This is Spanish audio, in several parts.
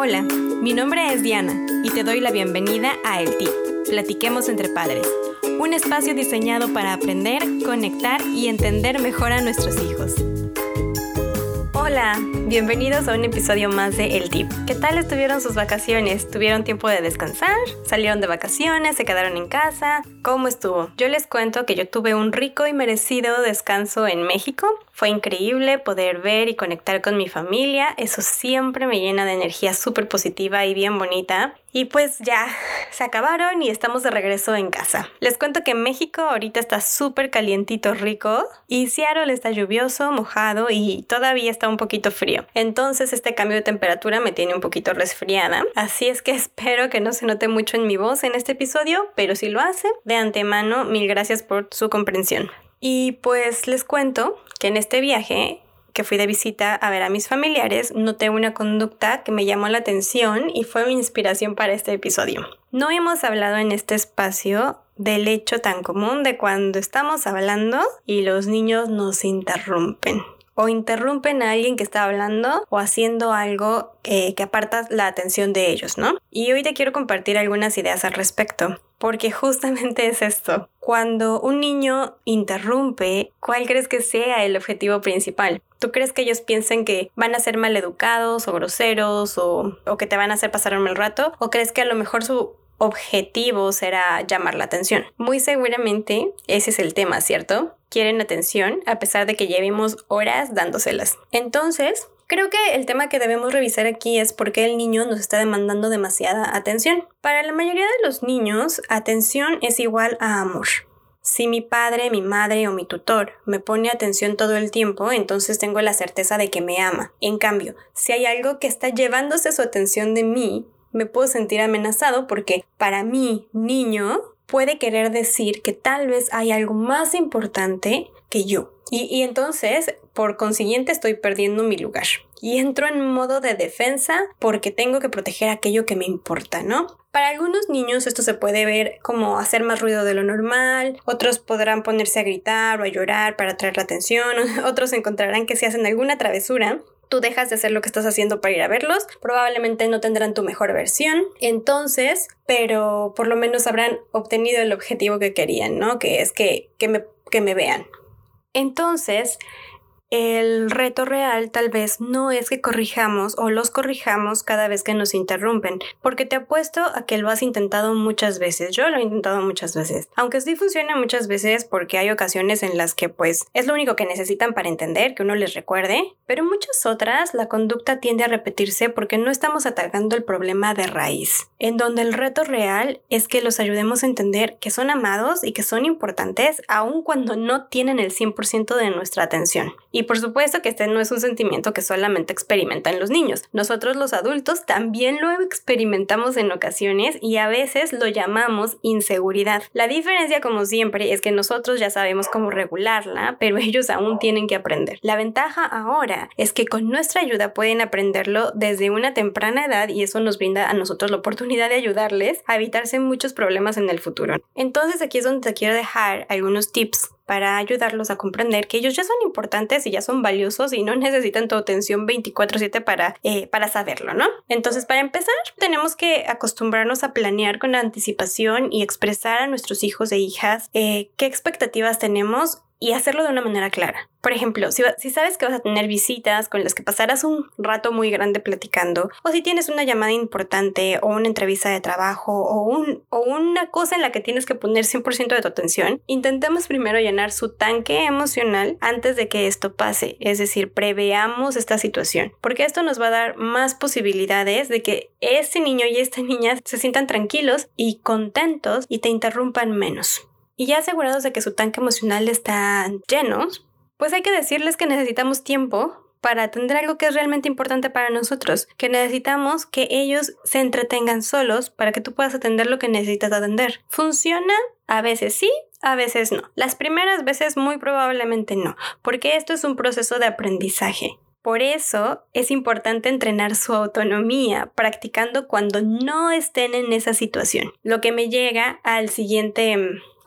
Hola, mi nombre es Diana y te doy la bienvenida a El Tip, Platiquemos entre Padres, un espacio diseñado para aprender, conectar y entender mejor a nuestros hijos. Hola, bienvenidos a un episodio más de El Tip. ¿Qué tal estuvieron sus vacaciones? ¿Tuvieron tiempo de descansar? ¿Salieron de vacaciones? ¿Se quedaron en casa? ¿Cómo estuvo? Yo les cuento que yo tuve un rico y merecido descanso en México. Fue increíble poder ver y conectar con mi familia. Eso siempre me llena de energía súper positiva y bien bonita. Y pues ya, se acabaron y estamos de regreso en casa. Les cuento que México ahorita está súper calientito rico y Seattle está lluvioso, mojado y todavía está un poquito frío. Entonces este cambio de temperatura me tiene un poquito resfriada. Así es que espero que no se note mucho en mi voz en este episodio, pero si lo hace, de antemano, mil gracias por su comprensión. Y pues les cuento que en este viaje fui de visita a ver a mis familiares, noté una conducta que me llamó la atención y fue mi inspiración para este episodio. No hemos hablado en este espacio del hecho tan común de cuando estamos hablando y los niños nos interrumpen o interrumpen a alguien que está hablando o haciendo algo que aparta la atención de ellos, ¿no? Y hoy te quiero compartir algunas ideas al respecto porque justamente es esto. Cuando un niño interrumpe, ¿cuál crees que sea el objetivo principal? ¿Tú crees que ellos piensen que van a ser maleducados o groseros o, o que te van a hacer pasar un mal rato? ¿O crees que a lo mejor su objetivo será llamar la atención? Muy seguramente ese es el tema, ¿cierto? Quieren atención a pesar de que llevemos horas dándoselas. Entonces, Creo que el tema que debemos revisar aquí es por qué el niño nos está demandando demasiada atención. Para la mayoría de los niños, atención es igual a amor. Si mi padre, mi madre o mi tutor me pone atención todo el tiempo, entonces tengo la certeza de que me ama. En cambio, si hay algo que está llevándose su atención de mí, me puedo sentir amenazado porque para mí, niño, puede querer decir que tal vez hay algo más importante que yo. Y, entonces, por consiguiente, estoy perdiendo mi lugar. Y entro en modo de defensa porque tengo que proteger aquello que me importa, ¿no? Para algunos niños esto se puede ver como hacer más ruido de lo normal, otros podrán ponerse a gritar o a llorar para atraer la atención, otros encontrarán que si hacen alguna travesura, tú dejas de hacer lo que estás haciendo para ir a verlos, probablemente no tendrán tu mejor versión, entonces, pero por lo menos habrán obtenido el objetivo que querían, ¿no? Que es que, que, me, que me vean. Entonces, el reto real tal vez no es que corrijamos o los corrijamos cada vez que nos interrumpen, porque te apuesto a que lo has intentado muchas veces. Yo lo he intentado muchas veces. Aunque sí funciona muchas veces porque hay ocasiones en las que pues es lo único que necesitan para entender, que uno les recuerde, pero muchas otras la conducta tiende a repetirse porque no estamos atacando el problema de raíz, en donde el reto real es que los ayudemos a entender que son amados y que son importantes aun cuando no tienen el 100% de nuestra atención. Y por supuesto que este no es un sentimiento que solamente experimentan los niños. Nosotros los adultos también lo experimentamos en ocasiones y a veces lo llamamos inseguridad. La diferencia, como siempre, es que nosotros ya sabemos cómo regularla, pero ellos aún tienen que aprender. La ventaja ahora es que con nuestra ayuda pueden aprenderlo desde una temprana edad y eso nos brinda a nosotros la oportunidad de ayudarles a evitarse muchos problemas en el futuro. Entonces aquí es donde te quiero dejar algunos tips para ayudarlos a comprender que ellos ya son importantes y ya son valiosos y no necesitan tu atención 24/7 para, eh, para saberlo, ¿no? Entonces, para empezar, tenemos que acostumbrarnos a planear con anticipación y expresar a nuestros hijos e hijas eh, qué expectativas tenemos y hacerlo de una manera clara. Por ejemplo, si, sabes que vas a tener visitas con las que pasarás un rato muy grande platicando, o si tienes una llamada importante o una entrevista de trabajo o, o una cosa en la que tienes que poner 100% de tu atención, intentemos primero llenar su tanque emocional antes de que esto pase, es decir, preveamos esta situación, porque esto nos va a dar más posibilidades de que este niño y esta niña se sientan tranquilos y contentos y te interrumpan menos. Y ya asegurados de que su tanque emocional está lleno, pues hay que decirles que necesitamos tiempo para atender algo que es realmente importante para nosotros, que necesitamos que ellos se entretengan solos para que tú puedas atender lo que necesitas atender. ¿Funciona? A veces sí, a veces no. Las primeras veces muy probablemente no, porque esto es un proceso de aprendizaje. Por eso es importante entrenar su autonomía practicando cuando no estén en esa situación. Lo que me llega al siguiente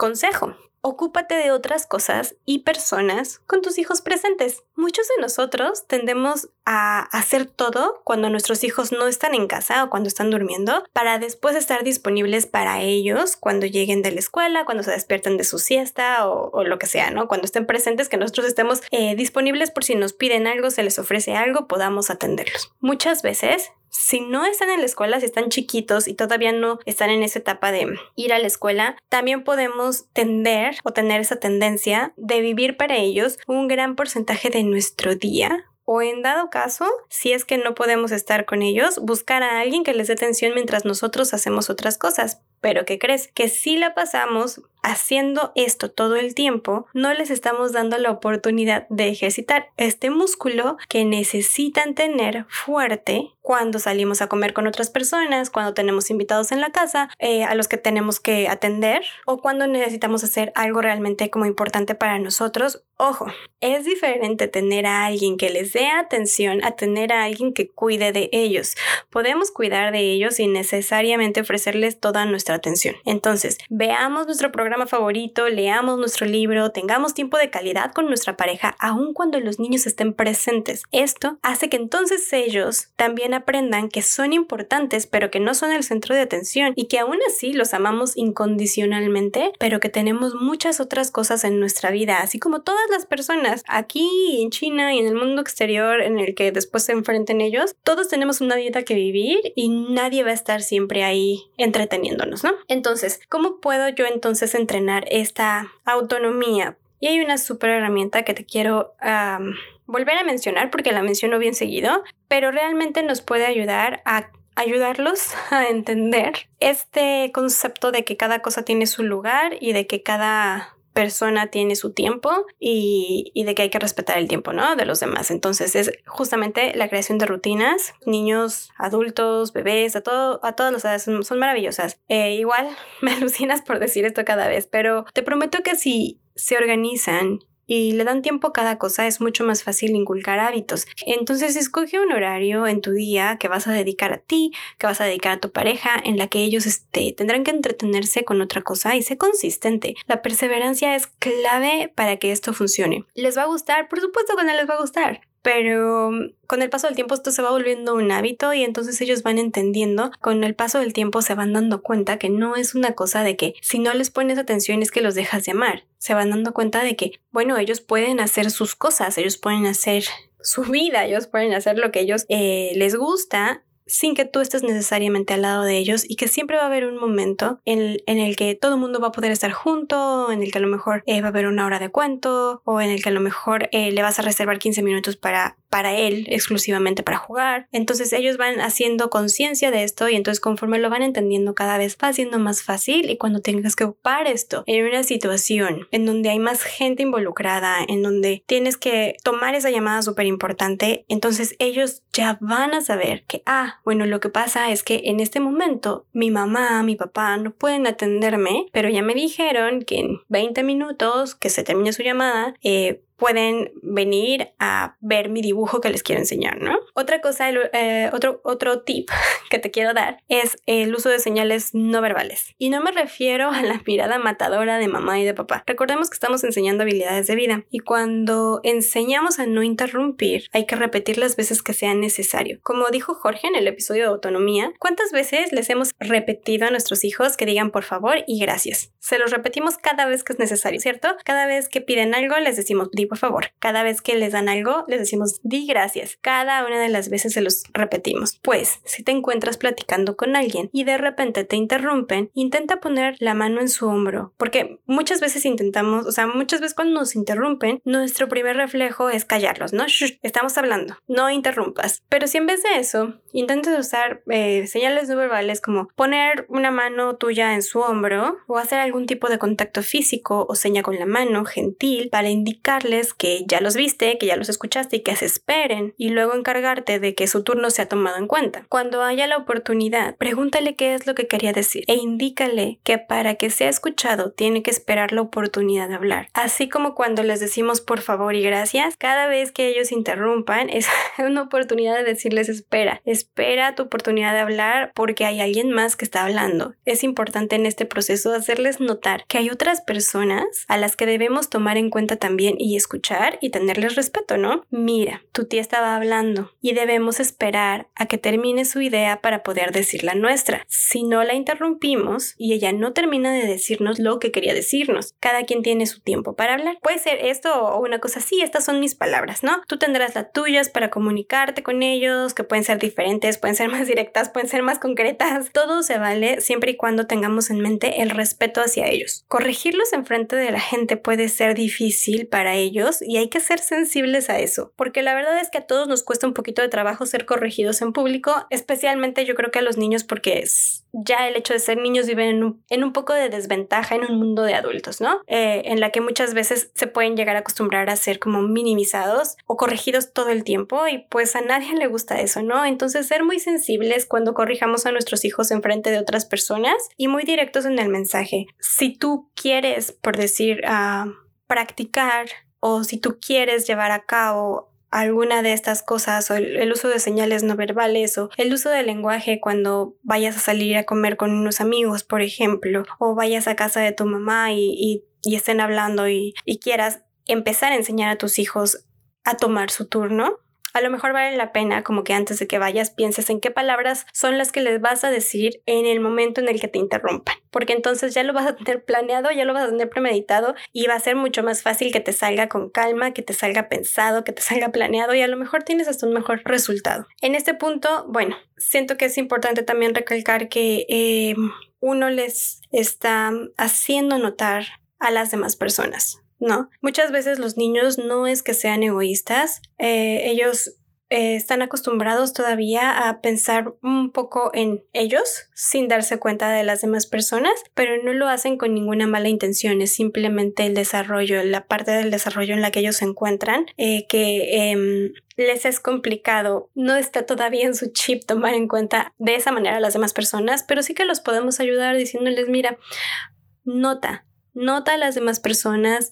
consejo. ocúpate de otras cosas y personas con tus hijos presentes. Muchos de nosotros tendemos a hacer todo cuando nuestros hijos no están en casa o cuando están durmiendo para después estar disponibles para ellos cuando lleguen de la escuela, cuando se despierten de su siesta o, lo que sea, ¿no? Cuando estén presentes, que nosotros estemos eh, disponibles por si nos piden algo, se les ofrece algo, podamos atenderlos. Muchas veces si no están en la escuela, si están chiquitos y todavía no están en esa etapa de ir a la escuela, también podemos tender o tener esa tendencia de vivir para ellos un gran porcentaje de nuestro día o en dado caso, si es que no podemos estar con ellos, buscar a alguien que les dé atención mientras nosotros hacemos otras cosas. Pero ¿qué crees? Que si la pasamos haciendo esto todo el tiempo, no les estamos dando la oportunidad de ejercitar este músculo que necesitan tener fuerte cuando salimos a comer con otras personas, cuando tenemos invitados en la casa, eh, a los que tenemos que atender o cuando necesitamos hacer algo realmente como importante para nosotros. Ojo, es diferente tener a alguien que les dé atención a tener a alguien que cuide de ellos. Podemos cuidar de ellos sin necesariamente ofrecerles toda nuestra atención. Entonces, veamos nuestro programa favorito, leamos nuestro libro, tengamos tiempo de calidad con nuestra pareja, aun cuando los niños estén presentes. Esto hace que entonces ellos también aprendan que son importantes, pero que no son el centro de atención y que aún así los amamos incondicionalmente, pero que tenemos muchas otras cosas en nuestra vida, así como todas las personas aquí en China y en el mundo exterior en el que después se enfrenten ellos, todos tenemos una vida que vivir y nadie va a estar siempre ahí entreteniéndonos, ¿no? Entonces, ¿cómo puedo yo entonces entrenar esta autonomía. Y hay una super herramienta que te quiero volver a mencionar porque la menciono bien seguido, pero realmente nos puede ayudar a ayudarlos a entender este concepto de que cada cosa tiene su lugar y de que cada persona tiene su tiempo y, de que hay que respetar el tiempo, ¿no? De los demás. Entonces es justamente la creación de rutinas. Niños, adultos, bebés, a, todo, a todas las edades son, maravillosas. Eh, igual me alucinas por decir esto cada vez, pero te prometo que si se organizan y le dan tiempo a cada cosa, es mucho más fácil inculcar hábitos. Entonces escoge un horario en tu día que vas a dedicar a ti, que vas a dedicar a tu pareja, en la que ellos este, tendrán que entretenerse con otra cosa y sé consistente. La perseverancia es clave para que esto funcione. ¿Les va a gustar? Por supuesto que no les va a gustar, pero mm, con el paso del tiempo esto se va volviendo un hábito y entonces ellos van entendiendo, con el paso del tiempo se van dando cuenta que no es una cosa de que si no les pones atención es que los dejas de amar, se van dando cuenta de que, bueno, ellos pueden hacer sus cosas, ellos pueden hacer su vida, ellos pueden hacer lo que ellos eh, les gusta sin que tú estés necesariamente al lado de ellos y que siempre va a haber un momento en, el que todo el mundo va a poder estar junto, en el que a lo mejor eh, va a haber una hora de cuento o en el que a lo mejor eh, le vas a reservar 15 minutos para, para él exclusivamente para jugar. Entonces ellos van haciendo conciencia de esto y entonces conforme lo van entendiendo cada vez va siendo más fácil y cuando tengas que ocupar esto en una situación en donde hay más gente involucrada, en donde tienes que tomar esa llamada súper importante, entonces ellos ya van a saber que, ah, bueno, lo que pasa es que en este momento mi mamá, mi papá no pueden atenderme, pero ya me dijeron que en 20 minutos que se termine su llamada, eh, pueden venir a ver mi dibujo que les quiero enseñar, ¿no? Otra cosa, eh, otro, otro tip que te quiero dar es el uso de señales no verbales. Y no me refiero a la mirada matadora de mamá y de papá. Recordemos que estamos enseñando habilidades de vida y cuando enseñamos a no interrumpir, hay que repetir las veces que sea necesario. Como dijo Jorge en el episodio de autonomía, ¿cuántas veces les hemos repetido a nuestros hijos que digan por favor y gracias? Se los repetimos cada vez que es necesario, ¿cierto? Cada vez que piden algo les decimos por favor. Cada vez que les dan algo, les decimos di gracias. Cada una de las veces se los repetimos. Pues, si te encuentras platicando con alguien y de repente te interrumpen, intenta poner la mano en su hombro, porque muchas veces intentamos, o sea, muchas veces cuando nos interrumpen, nuestro primer reflejo es callarlos, ¿no? estamos hablando, no interrumpas. Pero si en vez de eso, intentas usar eh, señales no verbales como poner una mano tuya en su hombro o hacer algún tipo de contacto físico o seña con la mano gentil para indicarles que ya los viste, que ya los escuchaste y que se esperen y luego encargarte de que su turno sea tomado en cuenta. Cuando haya la oportunidad, pregúntale qué es lo que quería decir e indícale que para que sea escuchado tiene que esperar la oportunidad de hablar. Así como cuando les decimos por favor y gracias, cada vez que ellos interrumpan es una oportunidad de decirles espera, espera tu oportunidad de hablar porque hay alguien más que está hablando. Es importante en este proceso hacerles notar que hay otras personas a las que debemos tomar en cuenta también y escuchar y tenerles respeto, ¿no? Mira, tu tía estaba hablando y debemos esperar a que termine su idea para poder decir la nuestra. Si no la interrumpimos y ella no termina de decirnos lo que quería decirnos, cada quien tiene su tiempo para hablar. Puede ser esto o una cosa así, estas son mis palabras, ¿no? Tú tendrás las tuyas para comunicarte con ellos, que pueden ser diferentes, pueden ser más directas, pueden ser más concretas. Todo se vale siempre y cuando tengamos en mente el respeto hacia ellos. Corregirlos en frente de la gente puede ser difícil para ellos y hay que ser sensibles a eso, porque la verdad es que a todos nos cuesta un poquito de trabajo ser corregidos en público, especialmente yo creo que a los niños porque es ya el hecho de ser niños viven en un, en un poco de desventaja en un mundo de adultos, ¿no? Eh, en la que muchas veces se pueden llegar a acostumbrar a ser como minimizados o corregidos todo el tiempo y pues a nadie le gusta eso, ¿no? Entonces ser muy sensibles cuando corrijamos a nuestros hijos en frente de otras personas y muy directos en el mensaje. Si tú quieres, por decir, uh, practicar o si tú quieres llevar a cabo alguna de estas cosas o el, uso de señales no verbales o el uso del lenguaje cuando vayas a salir a comer con unos amigos, por ejemplo, o vayas a casa de tu mamá y, y, estén hablando y, y quieras empezar a enseñar a tus hijos a tomar su turno, a lo mejor vale la pena como que antes de que vayas pienses en qué palabras son las que les vas a decir en el momento en el que te interrumpan, porque entonces ya lo vas a tener planeado, ya lo vas a tener premeditado y va a ser mucho más fácil que te salga con calma, que te salga pensado, que te salga planeado y a lo mejor tienes hasta un mejor resultado. En este punto, bueno, siento que es importante también recalcar que eh, uno les está haciendo notar a las demás personas. ¿No? Muchas veces los niños no es que sean egoístas, eh, ellos eh, están acostumbrados todavía a pensar un poco en ellos sin darse cuenta de las demás personas, pero no lo hacen con ninguna mala intención, es simplemente el desarrollo, la parte del desarrollo en la que ellos se encuentran, eh, que em, les es complicado, no está todavía en su chip tomar en cuenta de esa manera a las demás personas, pero sí que los podemos ayudar diciéndoles, mira, nota, Nota a las demás personas,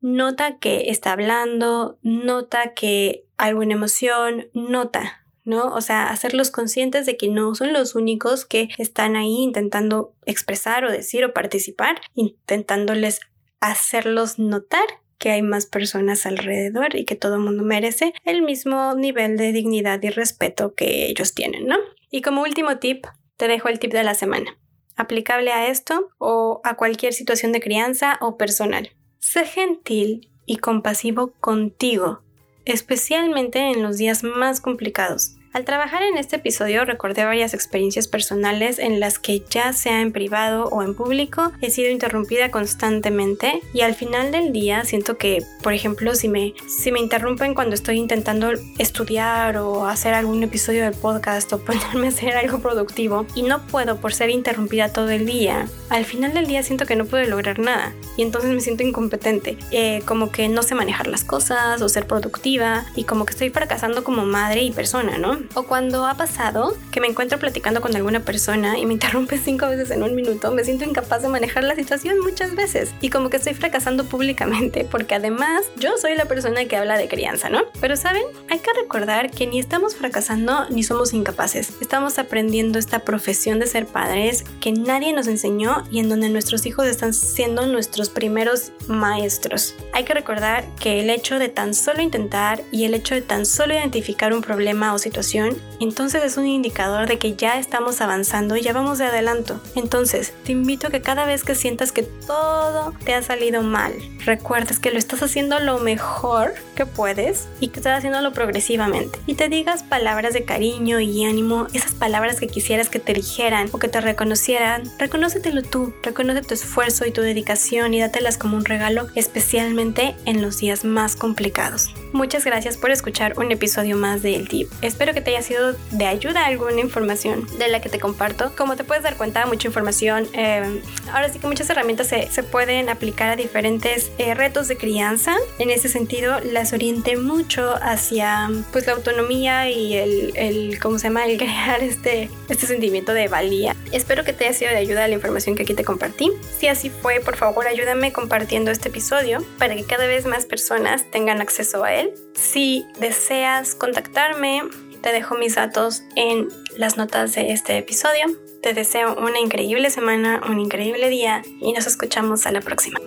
nota que está hablando, nota que hay alguna emoción, nota, ¿no? O sea, hacerlos conscientes de que no son los únicos que están ahí intentando expresar o decir o participar, intentándoles hacerlos notar que hay más personas alrededor y que todo el mundo merece el mismo nivel de dignidad y respeto que ellos tienen, ¿no? Y como último tip, te dejo el tip de la semana aplicable a esto o a cualquier situación de crianza o personal. Sé gentil y compasivo contigo, especialmente en los días más complicados. Al trabajar en este episodio recordé varias experiencias personales en las que ya sea en privado o en público he sido interrumpida constantemente y al final del día siento que, por ejemplo, si me, si me interrumpen cuando estoy intentando estudiar o hacer algún episodio del podcast o ponerme a hacer algo productivo y no puedo por ser interrumpida todo el día, al final del día siento que no puedo lograr nada y entonces me siento incompetente, eh, como que no sé manejar las cosas o ser productiva y como que estoy fracasando como madre y persona, ¿no? O cuando ha pasado que me encuentro platicando con alguna persona y me interrumpe cinco veces en un minuto, me siento incapaz de manejar la situación muchas veces y como que estoy fracasando públicamente porque además yo soy la persona que habla de crianza, ¿no? Pero saben, hay que recordar que ni estamos fracasando ni somos incapaces. Estamos aprendiendo esta profesión de ser padres que nadie nos enseñó y en donde nuestros hijos están siendo nuestros primeros maestros. Hay que recordar que el hecho de tan solo intentar y el hecho de tan solo identificar un problema o situación entonces es un indicador de que ya estamos avanzando y ya vamos de adelanto. Entonces, te invito a que cada vez que sientas que todo te ha salido mal, recuerdes que lo estás haciendo lo mejor que puedes y que estás haciéndolo progresivamente. Y te digas palabras de cariño y ánimo, esas palabras que quisieras que te dijeran o que te reconocieran. Reconócetelo tú, reconoce tu esfuerzo y tu dedicación y dátelas como un regalo, especialmente en los días más complicados. Muchas gracias por escuchar un episodio más de El Tip. Espero que te haya sido de ayuda alguna información de la que te comparto. Como te puedes dar cuenta, mucha información, eh, ahora sí que muchas herramientas se, se pueden aplicar a diferentes eh, retos de crianza. En ese sentido, las orienté mucho hacia pues la autonomía y el, el ¿cómo se llama? El crear este, este sentimiento de valía. Espero que te haya sido de ayuda la información que aquí te compartí. Si así fue, por favor ayúdame compartiendo este episodio para que cada vez más personas tengan acceso a él. Si deseas contactarme, te dejo mis datos en las notas de este episodio. Te deseo una increíble semana, un increíble día y nos escuchamos a la próxima.